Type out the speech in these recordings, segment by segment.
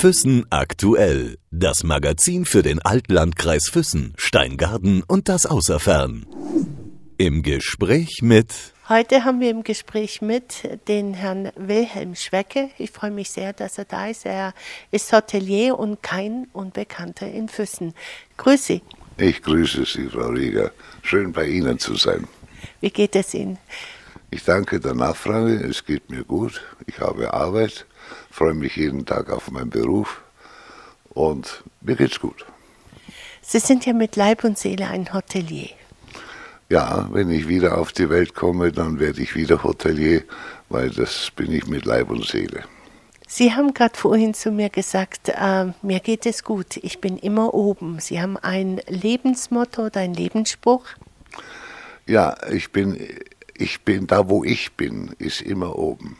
Füssen aktuell. Das Magazin für den Altlandkreis Füssen, Steingarten und das Außerfern. Im Gespräch mit Heute haben wir im Gespräch mit den Herrn Wilhelm Schwecke. Ich freue mich sehr, dass er da ist. Er ist Hotelier und kein Unbekannter in Füssen. Grüße Sie. Ich grüße Sie, Frau Rieger. Schön bei Ihnen zu sein. Wie geht es Ihnen? Ich danke der Nachfrage. Es geht mir gut. Ich habe Arbeit, freue mich jeden Tag auf meinen Beruf und mir geht's gut. Sie sind ja mit Leib und Seele ein Hotelier. Ja, wenn ich wieder auf die Welt komme, dann werde ich wieder Hotelier, weil das bin ich mit Leib und Seele. Sie haben gerade vorhin zu mir gesagt, äh, mir geht es gut, ich bin immer oben. Sie haben ein Lebensmotto oder einen Lebensspruch? Ja, ich bin, ich bin da, wo ich bin, ist immer oben.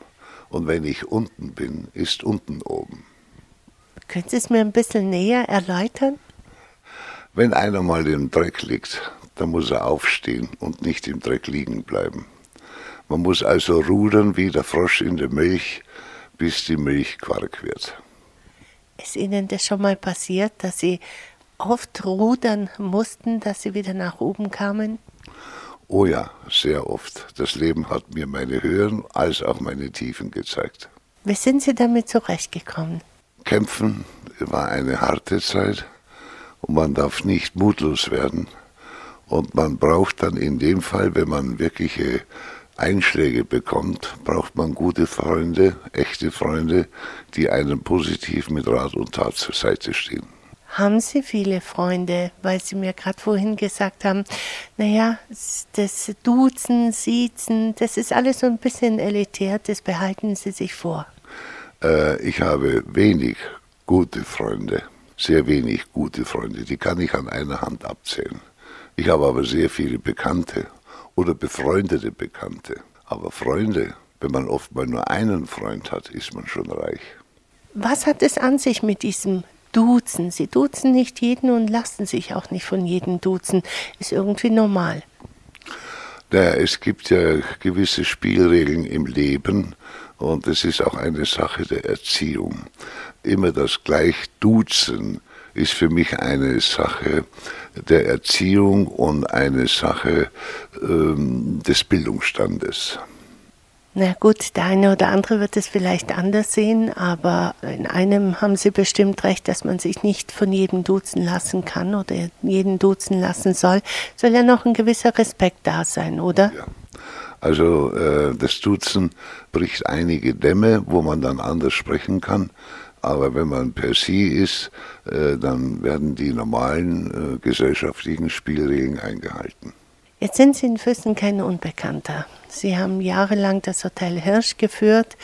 Und wenn ich unten bin, ist unten oben. Können Sie es mir ein bisschen näher erläutern? Wenn einer mal im Dreck liegt, dann muss er aufstehen und nicht im Dreck liegen bleiben. Man muss also rudern wie der Frosch in der Milch, bis die Milch Quark wird. Ist Ihnen das schon mal passiert, dass Sie oft rudern mussten, dass Sie wieder nach oben kamen? Oh ja, sehr oft. Das Leben hat mir meine Höhen als auch meine Tiefen gezeigt. Wie sind Sie damit zurechtgekommen? Kämpfen war eine harte Zeit und man darf nicht mutlos werden. Und man braucht dann in dem Fall, wenn man wirkliche Einschläge bekommt, braucht man gute Freunde, echte Freunde, die einem positiv mit Rat und Tat zur Seite stehen. Haben Sie viele Freunde, weil Sie mir gerade vorhin gesagt haben, naja, das Duzen, Siezen, das ist alles so ein bisschen elitär, das behalten Sie sich vor. Äh, ich habe wenig gute Freunde, sehr wenig gute Freunde, die kann ich an einer Hand abzählen. Ich habe aber sehr viele Bekannte oder befreundete Bekannte. Aber Freunde, wenn man oft mal nur einen Freund hat, ist man schon reich. Was hat es an sich mit diesem Duzen? Sie duzen nicht jeden und lassen sich auch nicht von jedem duzen. Ist irgendwie normal. Naja, es gibt ja gewisse Spielregeln im Leben und es ist auch eine Sache der Erziehung. Immer das Gleichduzen ist für mich eine Sache der Erziehung und eine Sache ähm, des Bildungsstandes. Na gut, der eine oder andere wird es vielleicht anders sehen, aber in einem haben Sie bestimmt recht, dass man sich nicht von jedem duzen lassen kann oder jeden duzen lassen soll. Soll ja noch ein gewisser Respekt da sein, oder? Ja. Also äh, das Duzen bricht einige Dämme, wo man dann anders sprechen kann. Aber wenn man per se ist, äh, dann werden die normalen äh, gesellschaftlichen Spielregeln eingehalten. Jetzt sind Sie in Füssen kein Unbekannter. Sie haben jahrelang das Hotel Hirsch geführt.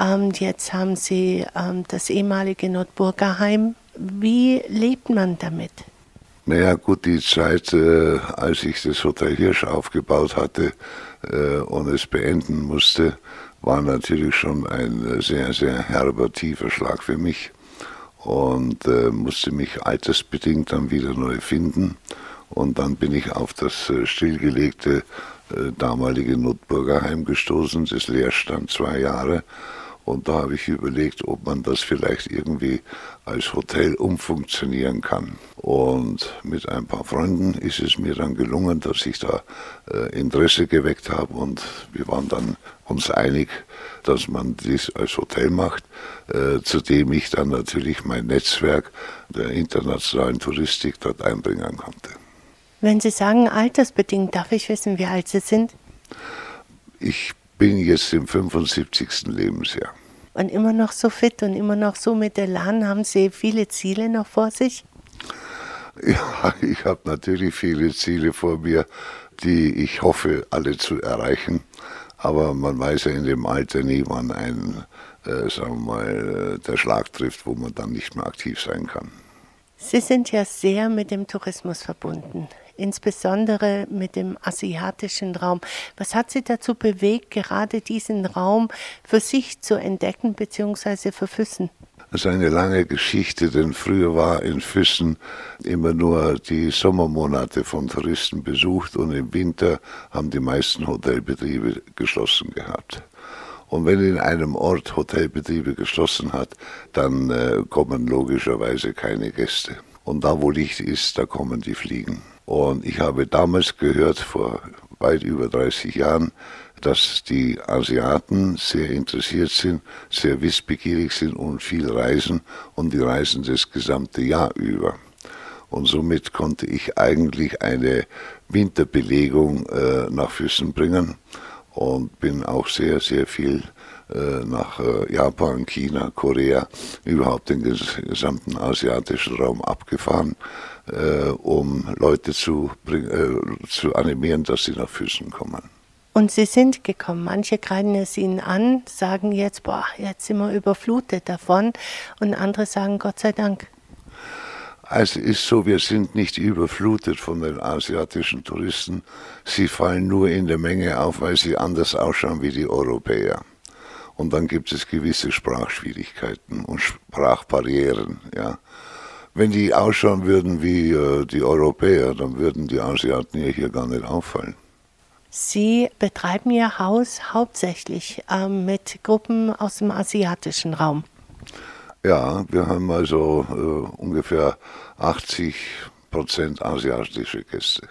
Ähm, jetzt haben Sie ähm, das ehemalige Nordburgerheim. Wie lebt man damit? Naja, gut, die Zeit, äh, als ich das Hotel Hirsch aufgebaut hatte äh, und es beenden musste, war natürlich schon ein sehr, sehr herber, tiefer Schlag für mich und äh, musste mich altersbedingt dann wieder neu finden. Und dann bin ich auf das äh, stillgelegte äh, damalige Notburger Heim gestoßen, das leer stand zwei Jahre. Und da habe ich überlegt, ob man das vielleicht irgendwie als Hotel umfunktionieren kann. Und mit ein paar Freunden ist es mir dann gelungen, dass ich da äh, Interesse geweckt habe und wir waren dann uns einig, dass man dies als Hotel macht, äh, zu dem ich dann natürlich mein Netzwerk der internationalen Touristik dort einbringen konnte. Wenn Sie sagen altersbedingt, darf ich wissen, wie alt Sie sind? Ich bin jetzt im 75. Lebensjahr. Und immer noch so fit und immer noch so mit Elan. Haben Sie viele Ziele noch vor sich? Ja, ich habe natürlich viele Ziele vor mir, die ich hoffe, alle zu erreichen. Aber man weiß ja in dem Alter nie, wann ein, äh, sagen wir mal, äh, der Schlag trifft, wo man dann nicht mehr aktiv sein kann. Sie sind ja sehr mit dem Tourismus verbunden insbesondere mit dem asiatischen Raum. Was hat Sie dazu bewegt, gerade diesen Raum für sich zu entdecken bzw. für Füssen? Das ist eine lange Geschichte, denn früher war in Füssen immer nur die Sommermonate von Touristen besucht und im Winter haben die meisten Hotelbetriebe geschlossen gehabt. Und wenn in einem Ort Hotelbetriebe geschlossen hat, dann äh, kommen logischerweise keine Gäste. Und da, wo Licht ist, da kommen die Fliegen. Und ich habe damals gehört, vor weit über 30 Jahren, dass die Asiaten sehr interessiert sind, sehr wissbegierig sind und viel reisen und die reisen das gesamte Jahr über. Und somit konnte ich eigentlich eine Winterbelegung äh, nach Füssen bringen und bin auch sehr, sehr viel äh, nach äh, Japan, China, Korea, überhaupt den gesamten asiatischen Raum abgefahren, äh, um Leute zu, zu animieren, dass sie nach Füßen kommen. Und sie sind gekommen. Manche kreiden es ihnen an, sagen jetzt, boah, jetzt sind wir überflutet davon. Und andere sagen, Gott sei Dank. Also ist so, wir sind nicht überflutet von den asiatischen Touristen. Sie fallen nur in der Menge auf, weil sie anders ausschauen wie die Europäer. Und dann gibt es gewisse Sprachschwierigkeiten und Sprachbarrieren. Ja. Wenn die ausschauen würden wie äh, die Europäer, dann würden die Asiaten ja hier gar nicht auffallen. Sie betreiben Ihr Haus hauptsächlich äh, mit Gruppen aus dem asiatischen Raum. Ja, wir haben also äh, ungefähr 80 Prozent asiatische Gäste.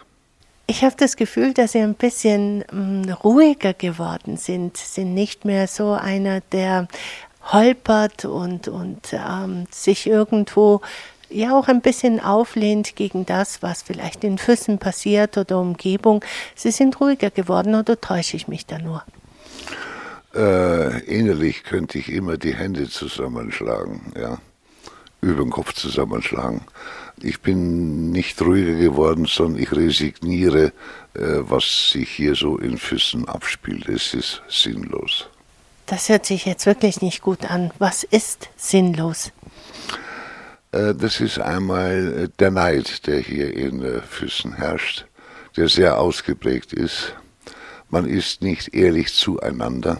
Ich habe das Gefühl, dass Sie ein bisschen mh, mm, ruhiger geworden sind, sind nicht mehr so einer, der holpert und, und ähm, sich irgendwo ja auch ein bisschen auflehnt gegen das, was vielleicht in Füssen passiert oder Umgebung. Sie sind ruhiger geworden oder täusche ich mich da nur? Äh, innerlich könnte ich immer die Hände zusammenschlagen, ja, über den Kopf zusammenschlagen. Ich bin nicht ruhiger geworden, sondern ich resigniere, äh, was sich hier so in Füssen abspielt. Es ist sinnlos. Das hört sich jetzt wirklich nicht gut an. Was ist sinnlos? Äh, das ist einmal äh, der Neid, der hier in Füssen herrscht, der sehr ausgeprägt ist. Man ist nicht ehrlich zueinander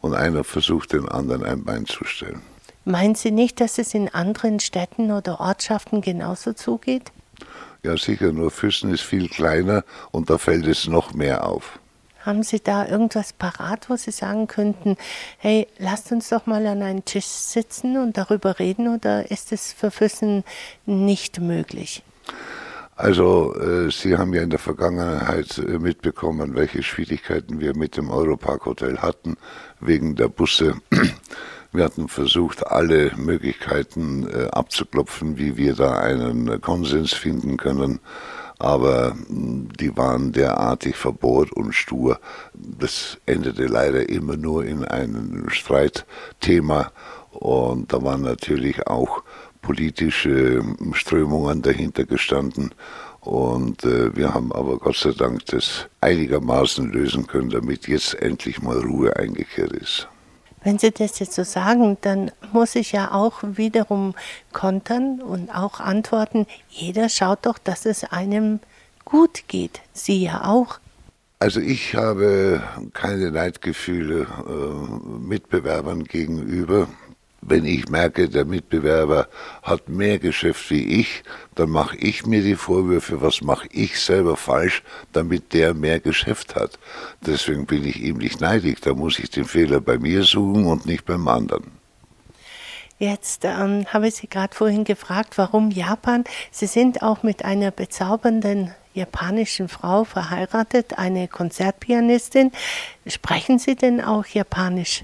und einer versucht den anderen ein Bein zu stellen. Meinen Sie nicht, dass es in anderen Städten oder Ortschaften genauso zugeht? Ja, sicher, nur Füssen ist viel kleiner und da fällt es noch mehr auf. Haben Sie da irgendwas parat, wo Sie sagen könnten, hey, lasst uns doch mal an einen Tisch sitzen und darüber reden oder ist es für Füssen nicht möglich? Also, äh, Sie haben ja in der Vergangenheit äh, mitbekommen, welche Schwierigkeiten wir mit dem Europark Hotel hatten, wegen der Busse. Wir hatten versucht, alle Möglichkeiten äh, abzuklopfen, wie wir da einen Konsens finden können. Aber hm, die waren derartig verbohrt und stur. Das endete leider immer nur in einem Streitthema. Und da waren natürlich auch politische hm, Strömungen dahinter gestanden. Und äh, wir haben aber Gott sei Dank das einigermaßen lösen können, damit jetzt endlich mal Ruhe eingekehrt ist. Wenn Sie das jetzt so sagen, dann muss ich ja auch wiederum kontern und auch antworten, jeder schaut doch, dass es einem gut geht. Sie ja auch. Also ich habe keine Neidgefühle äh, Mitbewerbern gegenüber. Wenn ich merke, der Mitbewerber hat mehr Geschäft wie ich, dann mache ich mir die Vorwürfe, was mache ich selber falsch, damit der mehr Geschäft hat. Deswegen bin ich ihm nicht neidig. Da muss ich den Fehler bei mir suchen und nicht beim anderen. Jetzt ähm, habe ich Sie gerade vorhin gefragt, warum Japan. Sie sind auch mit einer bezaubernden japanischen Frau verheiratet, eine Konzertpianistin. Sprechen Sie denn auch Japanisch?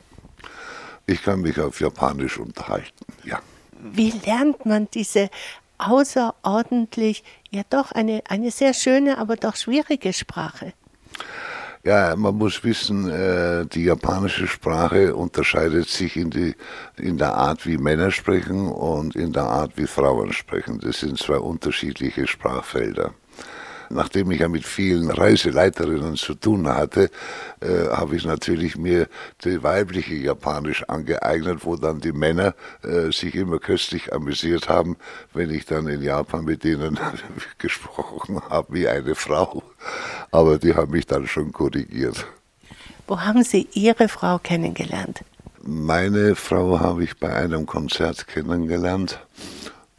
Ich kann mich auf Japanisch unterhalten, ja. Wie lernt man diese außerordentlich, ja doch eine, eine sehr schöne, aber doch schwierige Sprache? Ja, man muss wissen, äh, die japanische Sprache unterscheidet sich in, die, in der Art, wie Männer sprechen und in der Art, wie Frauen sprechen. Das sind zwei unterschiedliche Sprachfelder nachdem ich ja mit vielen Reiseleiterinnen zu tun hatte, äh, habe ich natürlich mir die weibliche Japanisch angeeignet, wo dann die Männer äh, sich immer köstlich amüsiert haben, wenn ich dann in Japan mit denen gesprochen habe wie eine Frau. Aber die haben mich dann schon korrigiert. Wo haben Sie Ihre Frau kennengelernt? Meine Frau habe ich bei einem Konzert kennengelernt.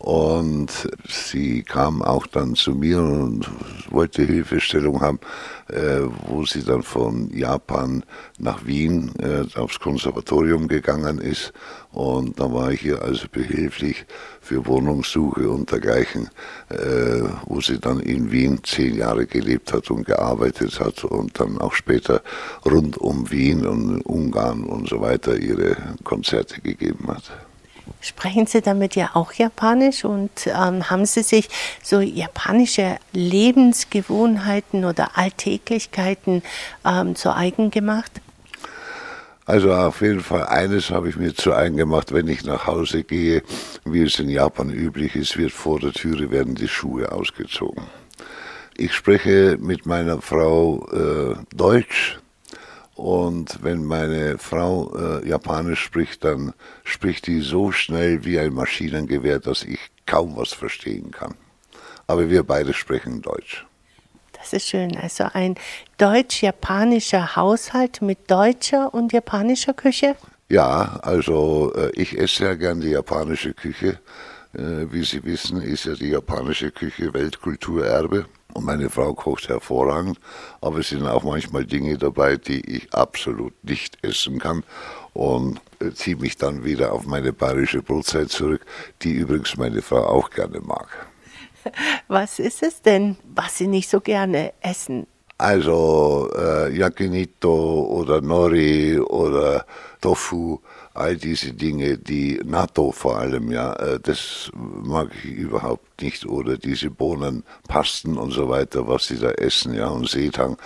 Und sie kam auch dann zu mir und wollte Hilfestellung haben, äh, wo sie dann von Japan nach Wien äh, aufs Konservatorium gegangen ist. Und da war ich ihr also behilflich für Wohnungssuche und dergleichen, äh, wo sie dann in Wien zehn Jahre gelebt hat und gearbeitet hat und dann auch später rund um Wien und Ungarn und so weiter ihre Konzerte gegeben hat. Sprechen Sie damit ja auch Japanisch und ähm, haben Sie sich so japanische Lebensgewohnheiten oder Alltäglichkeiten ähm, zu eigen gemacht? Also auf jeden Fall eines habe ich mir zu eigen gemacht, wenn ich nach Hause gehe, wie es in Japan üblich ist, wird vor der Türe werden die Schuhe ausgezogen. Ich spreche mit meiner Frau äh, Deutsch, und wenn meine Frau äh, Japanisch spricht, dann spricht die so schnell wie ein Maschinengewehr, dass ich kaum was verstehen kann. Aber wir beide sprechen Deutsch. Das ist schön. Also ein deutsch-japanischer Haushalt mit deutscher und japanischer Küche? Ja, also äh, ich esse sehr gern die japanische Küche. Äh, wie Sie wissen, ist ja die japanische Küche Weltkulturerbe. Und meine Frau kocht hervorragend, aber es sind auch manchmal Dinge dabei, die ich absolut nicht essen kann und äh, ziehe mich dann wieder auf meine bayerische Brotzeit zurück, die übrigens meine Frau auch gerne mag. Was ist es denn, was Sie nicht so gerne essen? Also äh, Yakinito oder Nori oder Tofu all diese Dinge, die NATO vor allem, ja, äh, das mag ich überhaupt nicht. Oder diese Bohnenpasten und so weiter, was sie da essen, ja, und Seetang.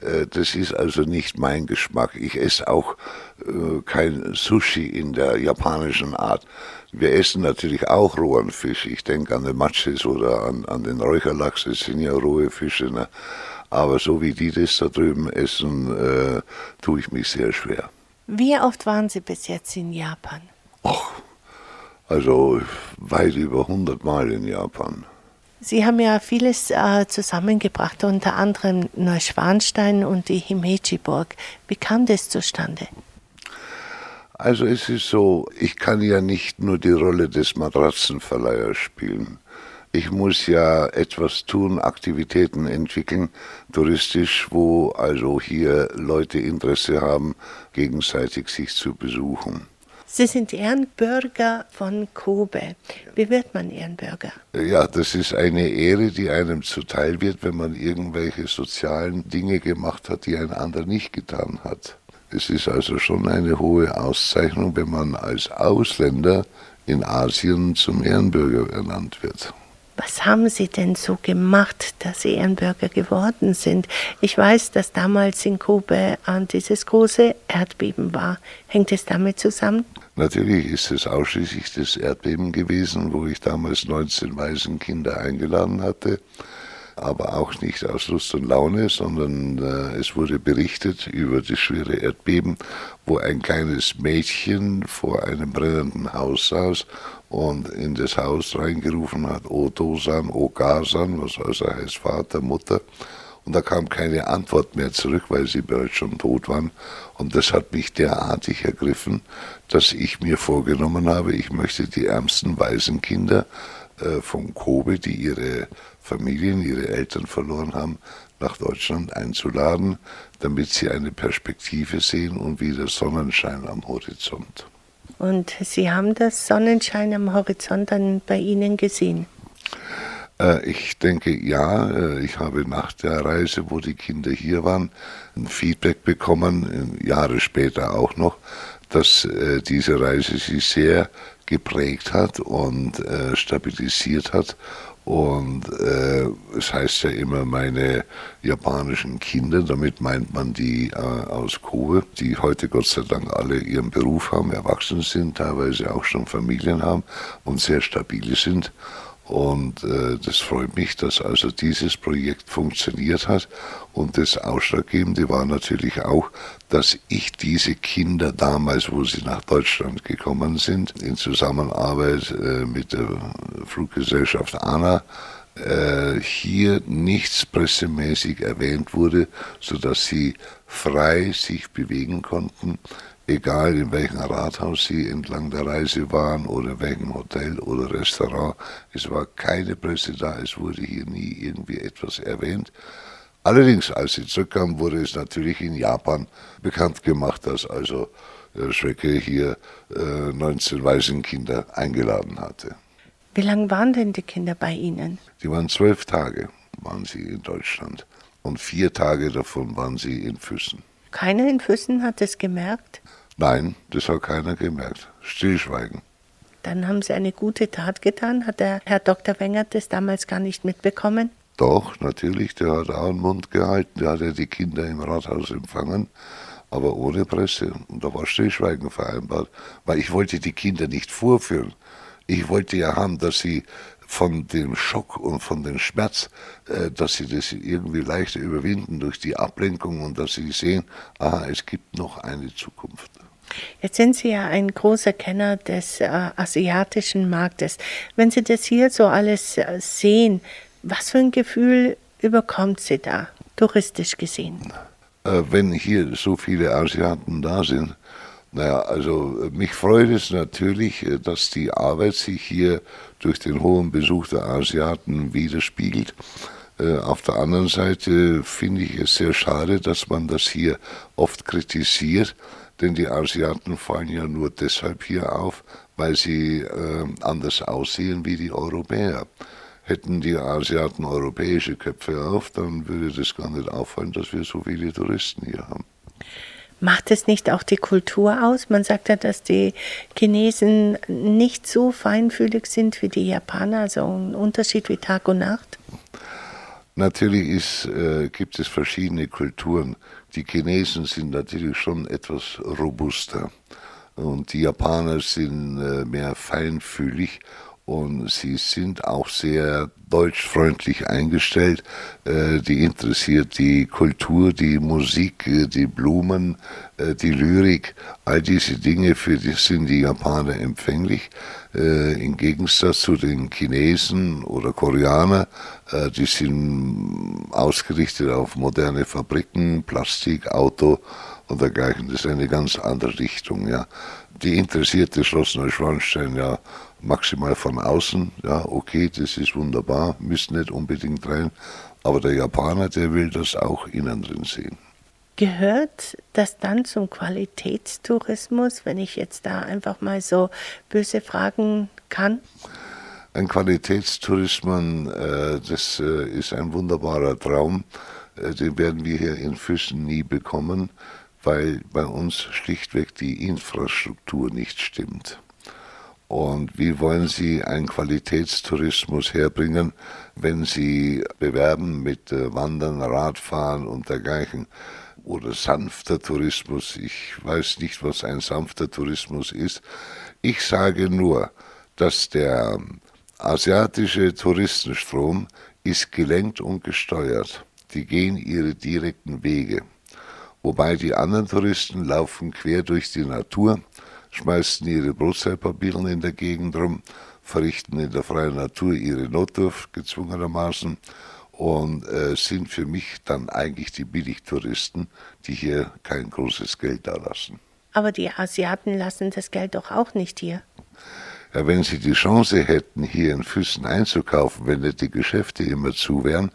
Äh, das ist also nicht mein Geschmack. Ich esse auch äh, kein Sushi in der japanischen Art. Wir essen natürlich auch rohen Fisch. Ich denke an den Matschis oder an, an den Räucherlachs, das sind ja rohe Fische. Ne? Aber so wie die das da drüben essen, äh, tue ich mich sehr schwer. Wie oft waren Sie bis jetzt in Japan? Ach, also weit über 100 Mal in Japan. Sie haben ja vieles äh, zusammengebracht, unter anderem Neuschwanstein und die Himeji-Burg. Wie kam das zustande? Also es ist so, ich kann ja nicht nur die Rolle des Matratzenverleihers spielen. Ich muss ja etwas tun, Aktivitäten entwickeln, touristisch, wo also hier Leute Interesse haben, gegenseitig sich zu besuchen. Sie sind Ehrenbürger von Kobe. Wie wird man Ehrenbürger? Ja, das ist eine Ehre, die einem zuteil wird, wenn man irgendwelche sozialen Dinge gemacht hat, die ein anderer nicht getan hat. Es ist also schon eine hohe Auszeichnung, wenn man als Ausländer in Asien zum Ehrenbürger ernannt wird. Was haben Sie denn so gemacht, dass Sie Ehrenbürger geworden sind? Ich weiß, dass damals in Kobe dieses große Erdbeben war. Hängt es damit zusammen? Natürlich ist es ausschließlich das Erdbeben gewesen, wo ich damals 19 Waisenkinder eingeladen hatte aber auch nicht aus Lust und Laune, sondern äh, es wurde berichtet über das schwere Erdbeben, wo ein kleines Mädchen vor einem brennenden Haus saß und in das Haus reingerufen hat, O Dosan, O Gasan, was also heißt Vater, Mutter. Und da kam keine Antwort mehr zurück, weil sie bereits schon tot waren. Und das hat mich derartig ergriffen, dass ich mir vorgenommen habe, ich möchte die ärmsten Waisenkinder äh, von Kobe, die ihre Familien, ihre Eltern verloren haben, nach Deutschland einzuladen, damit sie eine Perspektive sehen und wieder Sonnenschein am Horizont. Und Sie haben das Sonnenschein am Horizont dann bei Ihnen gesehen? Äh, ich denke ja. Äh, ich habe nach der Reise, wo die Kinder hier waren, ein Feedback bekommen, Jahre später auch noch, dass äh, diese Reise sie sehr geprägt hat und stabilisiert hat und äh, es heißt ja immer meine japanischen Kinder, damit meint man die äh, aus Kobe, die heute Gott sei Dank alle ihren Beruf haben, erwachsen sind, teilweise auch schon Familien haben und sehr stabile sind. Und äh, das freut mich, dass also dieses Projekt funktioniert hat. Und das Ausschlaggebende war natürlich auch, dass ich diese Kinder damals, wo sie nach Deutschland gekommen sind, in Zusammenarbeit äh, mit der Fluggesellschaft ANA, äh, hier nichts pressemäßig erwähnt wurde, sodass sie frei sich bewegen konnten egal in welchem Rathaus sie entlang der Reise waren oder welchem Hotel oder Restaurant. Es war keine Presse da, es wurde hier nie irgendwie etwas erwähnt. Allerdings, als sie zurückkamen, wurde es natürlich in Japan bekannt gemacht, dass also äh, Schrecke hier äh, 19 Waisenkinder eingeladen hatte. Wie lange waren denn die Kinder bei Ihnen? Die waren zwölf Tage, waren sie in Deutschland. Und vier Tage davon waren sie in Füssen. Keiner in Füssen hat es gemerkt? Nein, das hat keiner gemerkt. Stillschweigen. Dann haben Sie eine gute Tat getan. Hat der Herr Dr. Wengert das damals gar nicht mitbekommen? Doch, natürlich, der hat auch den Mund gehalten. Der hat ja die Kinder im Rathaus empfangen, aber ohne Presse. Und da war Stillschweigen vereinbart, weil ich wollte die Kinder nicht vorführen. Ich wollte ja haben, dass sie von dem Schock und von dem Schmerz, äh, dass sie das irgendwie leichter überwinden durch die Ablenkung und dass sie sehen, aha, es gibt noch eine Zukunft. Jetzt sind Sie ja ein großer Kenner des äh, asiatischen Marktes. Wenn Sie das hier so alles äh, sehen, was für ein Gefühl überkommt Sie da, touristisch gesehen? Äh, wenn hier so viele Asiaten da sind, naja, also äh, mich freut es natürlich, äh, dass die Arbeit sich hier durch den hohen Besuch der Asiaten widerspiegelt. Äh, auf der anderen Seite finde ich es sehr schade, dass man das hier oft kritisiert, denn die Asiaten fallen ja nur deshalb hier auf, weil sie äh, anders aussehen wie die Europäer. Hätten die Asiaten europäische Köpfe auf, dann würde das gar nicht auffallen, dass wir so viele Touristen hier haben. Macht es nicht auch die Kultur aus? Man sagt ja, dass die Chinesen nicht so feinfühlig sind wie die Japaner, also ein Unterschied wie Tag und Nacht. Natürlich ist, äh, gibt es verschiedene Kulturen. Die Chinesen sind natürlich schon etwas robuster und die Japaner sind äh, mehr feinfühlig und sie sind auch sehr deutschfreundlich eingestellt. Äh, die interessiert die Kultur, die Musik, äh, die Blumen, äh, die Lyrik. All diese Dinge für die sind die Japaner empfänglich. Im Gegensatz zu den Chinesen oder Koreanern, die sind ausgerichtet auf moderne Fabriken, Plastik, Auto und dergleichen. Das ist eine ganz andere Richtung. Ja. Die interessiert das Schloss Neuschwanstein ja maximal von außen, ja, okay, das ist wunderbar, müsst nicht unbedingt rein, aber der Japaner, der will das auch innen drin sehen. Gehört das dann zum Qualitätstourismus, wenn ich jetzt da einfach mal so böse fragen kann? Ein Qualitätstourismus, äh, das äh, ist ein wunderbarer Traum, äh, den werden wir hier in Füssen nie bekommen, weil bei uns schlichtweg die Infrastruktur nicht stimmt. Und wie wollen Sie einen Qualitätstourismus herbringen, wenn Sie bewerben mit äh, Wandern, Radfahren und dergleichen? Oder sanfter Tourismus. Ich weiß nicht, was ein sanfter Tourismus ist. Ich sage nur, dass der asiatische Touristenstrom ist gelenkt und gesteuert. Die gehen ihre direkten Wege. Wobei die anderen Touristen laufen quer durch die Natur schmeißen ihre Brotzeitpapieren in der Gegend rum, verrichten in der freien Natur ihre Notdurft gezwungenermaßen und äh, sind für mich dann eigentlich die Billigtouristen, die hier kein großes Geld da lassen. Aber die Asiaten lassen das Geld doch auch nicht hier. Wenn sie die Chance hätten, hier in Füssen einzukaufen, wenn nicht die Geschäfte immer zu wären,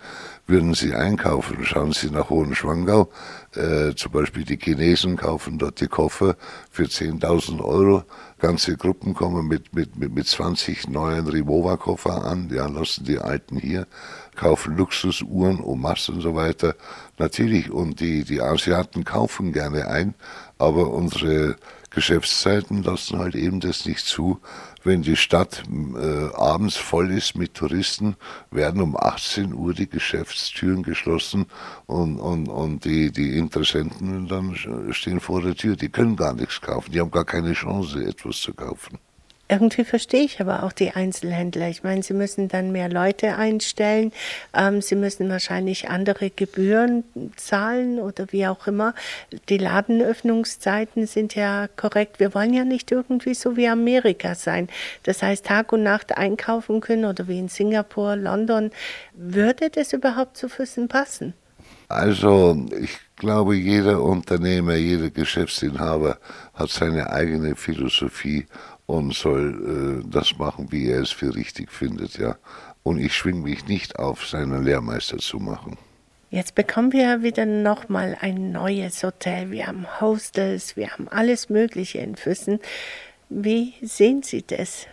würden sie einkaufen. Schauen Sie nach Hohenschwangau, äh, zum Beispiel die Chinesen kaufen dort die Koffer für 10.000 Euro. Ganze Gruppen kommen mit, mit, mit, mit 20 neuen Rimowa-Koffer an, ja, lassen die alten hier, kaufen Luxusuhren, Omas und so weiter. Natürlich, und die, die Asiaten kaufen gerne ein, aber unsere Geschäftszeiten lassen halt eben das nicht zu. Wenn die Stadt äh, abends voll ist mit Touristen, werden um 18 Uhr die Geschäftstüren geschlossen und, und, und die, die Interessenten dann stehen vor der Tür. Die können gar nichts kaufen, die haben gar keine Chance, etwas zu kaufen. Irgendwie verstehe ich aber auch die Einzelhändler. Ich meine, sie müssen dann mehr Leute einstellen, ähm, sie müssen wahrscheinlich andere Gebühren zahlen oder wie auch immer. Die Ladenöffnungszeiten sind ja korrekt. Wir wollen ja nicht irgendwie so wie Amerika sein. Das heißt, Tag und Nacht einkaufen können oder wie in Singapur, London. Würde das überhaupt zu Füssen passen? Also ich glaube, jeder Unternehmer, jeder Geschäftsinhaber hat seine eigene Philosophie und soll äh, das machen, wie er es für richtig findet, ja. Und ich schwinge mich nicht auf, seinen Lehrmeister zu machen. Jetzt bekommen wir wieder nochmal ein neues Hotel. Wir haben Hostels, wir haben alles Mögliche in Füssen. Wie sehen Sie das?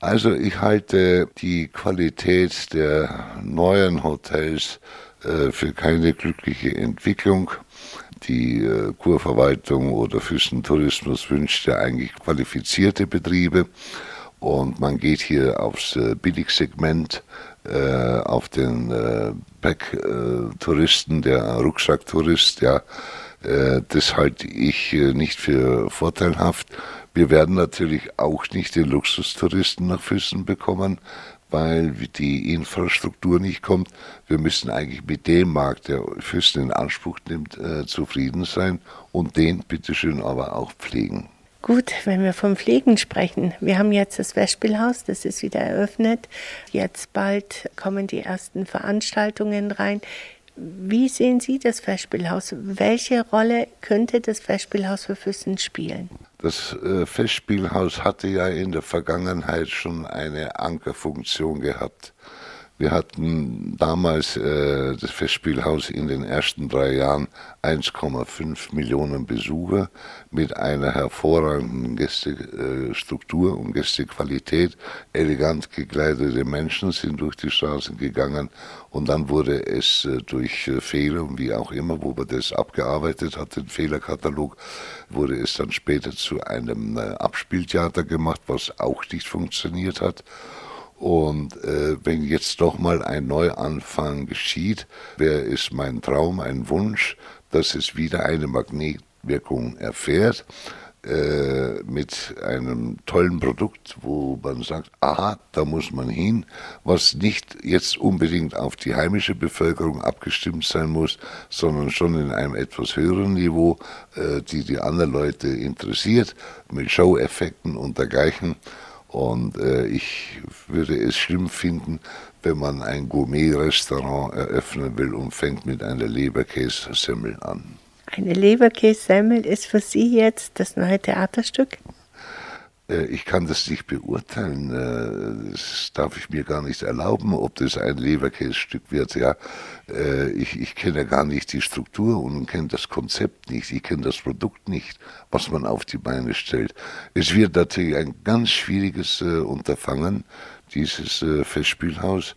Also ich halte die Qualität der neuen Hotels äh, für keine glückliche Entwicklung. Die äh, Kurverwaltung oder Füssen-Tourismus wünscht ja eigentlich qualifizierte Betriebe und man geht hier aufs äh, Billigsegment, äh, auf den äh, Back-Touristen, der Rucksacktourist, ja. Äh, das halte ich äh, nicht für vorteilhaft. Wir werden natürlich auch nicht den Luxustouristen nach Füssen bekommen, weil die Infrastruktur nicht kommt. Wir müssen eigentlich mit dem Markt, der Füssen in Anspruch nimmt, äh, zufrieden sein und den bitteschön aber auch pflegen. Gut, wenn wir vom Pflegen sprechen. Wir haben jetzt das Festspielhaus, das ist wieder eröffnet. Jetzt bald kommen die ersten Veranstaltungen rein. Wie sehen Sie das Festspielhaus? Welche Rolle könnte das Festspielhaus für Füssen spielen? Das äh, Festspielhaus hatte ja in der Vergangenheit schon eine Ankerfunktion gehabt. Wir hatten damals äh, das Festspielhaus in den ersten drei Jahren 1,5 Millionen Besucher mit einer hervorragenden Gästestruktur und Gästequalität. Elegant gekleidete Menschen sind durch die Straßen gegangen und dann wurde es äh, durch äh, Fehler und wie auch immer, wo man das abgearbeitet hat, den Fehlerkatalog, wurde es dann später zu einem äh, Abspieltheater gemacht, was auch nicht funktioniert hat. Und äh, wenn jetzt doch mal ein Neuanfang geschieht, wäre es mein Traum, ein Wunsch, dass es wieder eine Magnetwirkung erfährt äh, mit einem tollen Produkt, wo man sagt, aha, da muss man hin, was nicht jetzt unbedingt auf die heimische Bevölkerung abgestimmt sein muss, sondern schon in einem etwas höheren Niveau, äh, die die anderen Leute interessiert, mit Show-Effekten und dergleichen. Und äh, ich würde es schlimm finden, wenn man ein Gourmet-Restaurant eröffnen will und fängt mit einer Leberkässemmel an. Eine Leberkässemmel ist für Sie jetzt das neue Theaterstück? Äh, ich kann das nicht beurteilen. Äh, das darf ich mir gar nicht erlauben, ob das ein Leberkässtück wird. Ja, äh, ich, ich kenne gar nicht die Struktur und kenne das Konzept nicht. Ich kenne das Produkt nicht, was man auf die Beine stellt. Es wird natürlich ein ganz schwieriges Unterfangen, dieses Festspielhaus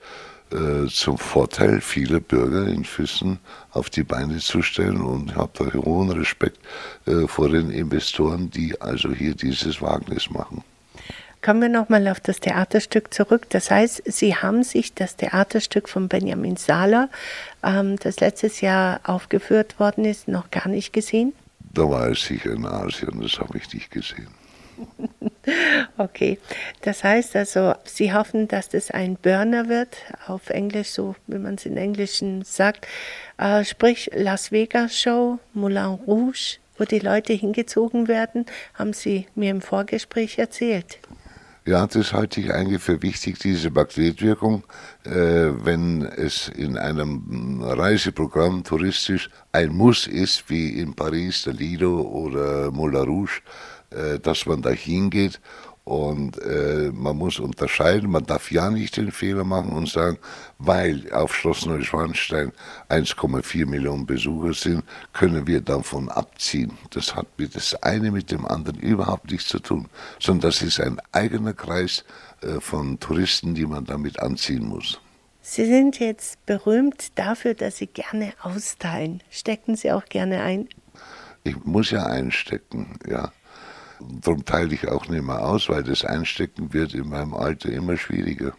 zum Vorteil vieler Bürger in Füssen auf die Beine zu stellen und ich habe da hohen Respekt äh, vor den Investoren, die also hier dieses Wagnis machen. Kommen wir nochmal auf das Theaterstück zurück. Das heißt, Sie haben sich das Theaterstück von Benjamin Sahler, ähm, das letztes Jahr aufgeführt worden ist, noch gar nicht gesehen? Da war es sicher in Asien, das habe ich nicht gesehen. Okay, das heißt also, Sie hoffen, dass das ein Burner wird, auf Englisch, so wie man es in Englischen sagt, äh, sprich Las Vegas Show, Moulin Rouge, wo die Leute hingezogen werden, haben Sie mir im Vorgespräch erzählt. Ja, das halte ich eigentlich für wichtig, diese Magnetwirkung. Äh, wenn es in einem Reiseprogramm touristisch ein Muss ist, wie in Paris der Lido oder Moulin Rouge, äh, dass man da hingeht und äh, man muss unterscheiden, man darf ja nicht den Fehler machen und sagen, weil auf Schloss Neuschwanstein 1,4 Millionen Besucher sind, können wir davon abziehen. Das hat mit das eine mit dem anderen überhaupt nichts zu tun, sondern das ist ein eigener Kreis äh, von Touristen, die man damit anziehen muss. Sie sind jetzt berühmt dafür, dass Sie gerne austeilen. Stecken Sie auch gerne ein? Ich muss ja einstecken, ja. Darum teile ich auch nicht mehr aus, weil das Einstecken wird in meinem Alter immer schwieriger.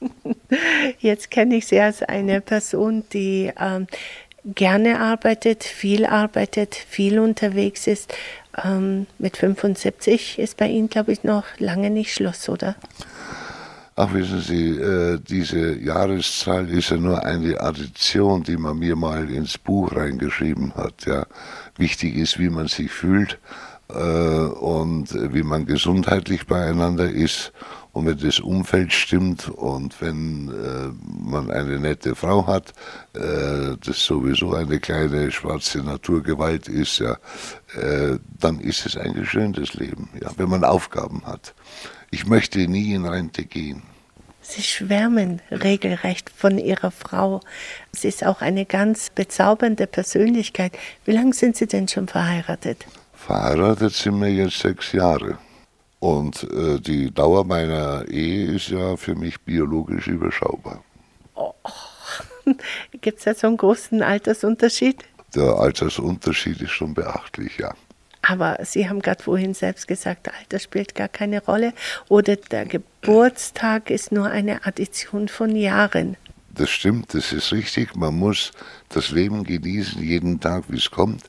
Jetzt kenne ich Sie als eine Person, die ähm, gerne arbeitet, viel arbeitet, viel unterwegs ist. Ähm, mit 75 ist bei Ihnen, glaube ich, noch lange nicht Schluss, oder? Ach, wissen Sie, äh, diese Jahreszahl ist ja nur eine Addition, die man mir mal ins Buch reingeschrieben hat. Ja. Wichtig ist, wie man sich fühlt und wie man gesundheitlich beieinander ist und wenn das Umfeld stimmt und wenn äh, man eine nette Frau hat, äh, das sowieso eine kleine schwarze Naturgewalt ist, ja, äh, dann ist es eigentlich schön, das Leben, ja, wenn man Aufgaben hat. Ich möchte nie in Rente gehen. Sie schwärmen regelrecht von Ihrer Frau. Sie ist auch eine ganz bezaubernde Persönlichkeit. Wie lange sind Sie denn schon verheiratet? Verheiratet sind wir jetzt sechs Jahre. Und äh, die Dauer meiner Ehe ist ja für mich biologisch überschaubar. Oh. Gibt es da so einen großen Altersunterschied? Der Altersunterschied ist schon beachtlich, ja. Aber Sie haben gerade vorhin selbst gesagt, Alter spielt gar keine Rolle oder der Geburtstag ist nur eine Addition von Jahren. Das stimmt, das ist richtig. Man muss das Leben genießen, jeden Tag, wie es kommt.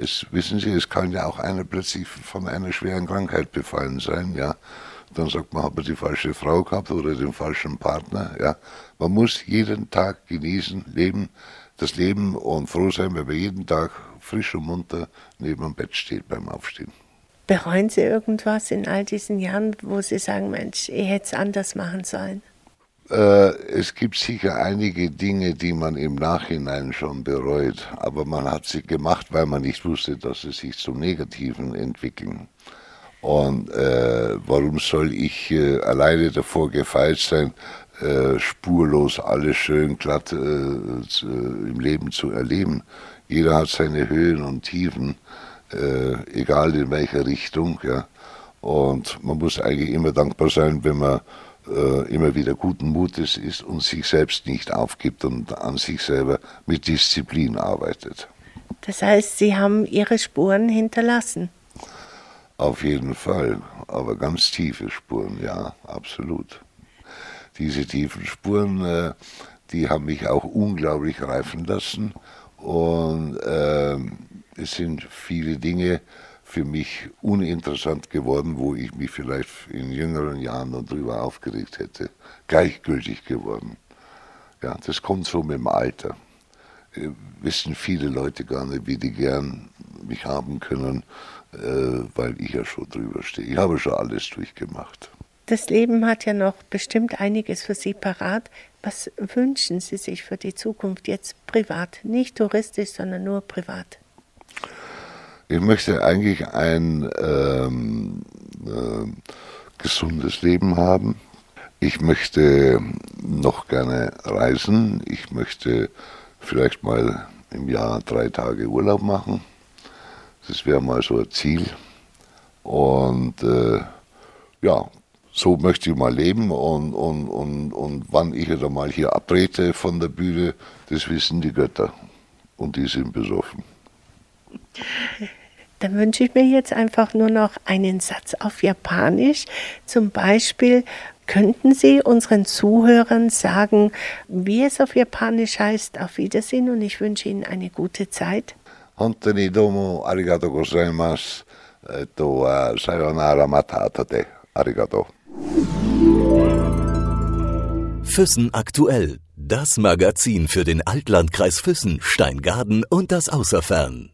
Es, wissen Sie, es kann ja auch einer plötzlich von einer schweren Krankheit befallen sein, ja. Dann sagt man, hat man die falsche Frau gehabt oder den falschen Partner, ja. Man muss jeden Tag genießen, leben, das Leben und froh sein, wenn man jeden Tag frisch und munter neben dem Bett steht beim Aufstehen. Bereuen Sie irgendwas in all diesen Jahren, wo Sie sagen, Mensch, ich hätte es anders machen sollen? Äh, es gibt sicher einige Dinge, die man im Nachhinein schon bereut, aber man hat sie gemacht, weil man nicht wusste, dass sie sich zum Negativen entwickeln. Und äh, warum soll ich äh, alleine davor gefeit sein, äh, spurlos alles schön glatt äh, im Leben zu erleben? Jeder hat seine Höhen und Tiefen, egal in welcher Richtung. Ja. Und man muss eigentlich immer dankbar sein, wenn man äh, immer wieder guten Mutes ist und sich selbst nicht aufgibt und an sich selber mit Disziplin arbeitet. Das heißt, Sie haben Ihre Spuren hinterlassen? Auf jeden Fall, aber ganz tiefe Spuren, ja, absolut. Diese tiefen Spuren, äh, die haben mich auch unglaublich reifen lassen und äh, es sind viele Dinge für mich uninteressant geworden, wo ich mich vielleicht in jüngeren Jahren darüber aufgeregt hätte. Gleichgültig geworden. Ja, das kommt so mit dem Alter. Äh, wissen viele Leute gar nicht, wie die gern mich haben können, äh, weil ich ja schon drüber stehe. Ich habe schon alles durchgemacht. Das Leben hat ja noch bestimmt einiges für Sie parat. Was wünschen Sie sich für die Zukunft jetzt privat? Nicht touristisch, sondern nur privat. Ich möchte eigentlich ein ähm, äh, gesundes Leben haben. Ich möchte noch gerne reisen. Ich möchte vielleicht mal im Jahr drei Tage Urlaub machen. Das wäre mal so ein Ziel. Und äh, ja, so möchte ich mal leben und, und, und, und wann ich dann mal hier abtrete von der Bühne, das wissen die Götter und die sind besoffen. Dann wünsche ich mir jetzt einfach nur noch einen Satz auf Japanisch. Zum Beispiel, könnten Sie unseren Zuhörern sagen, wie es auf Japanisch heißt, auf Wiedersehen und ich wünsche Ihnen eine gute Zeit. 本当にどうもありがとうございます。えっと、さようならまた後で。ありがとう。Füssen aktuell. Das Magazin für den Altlandkreis Füssen, Steingaden und das Außerfern.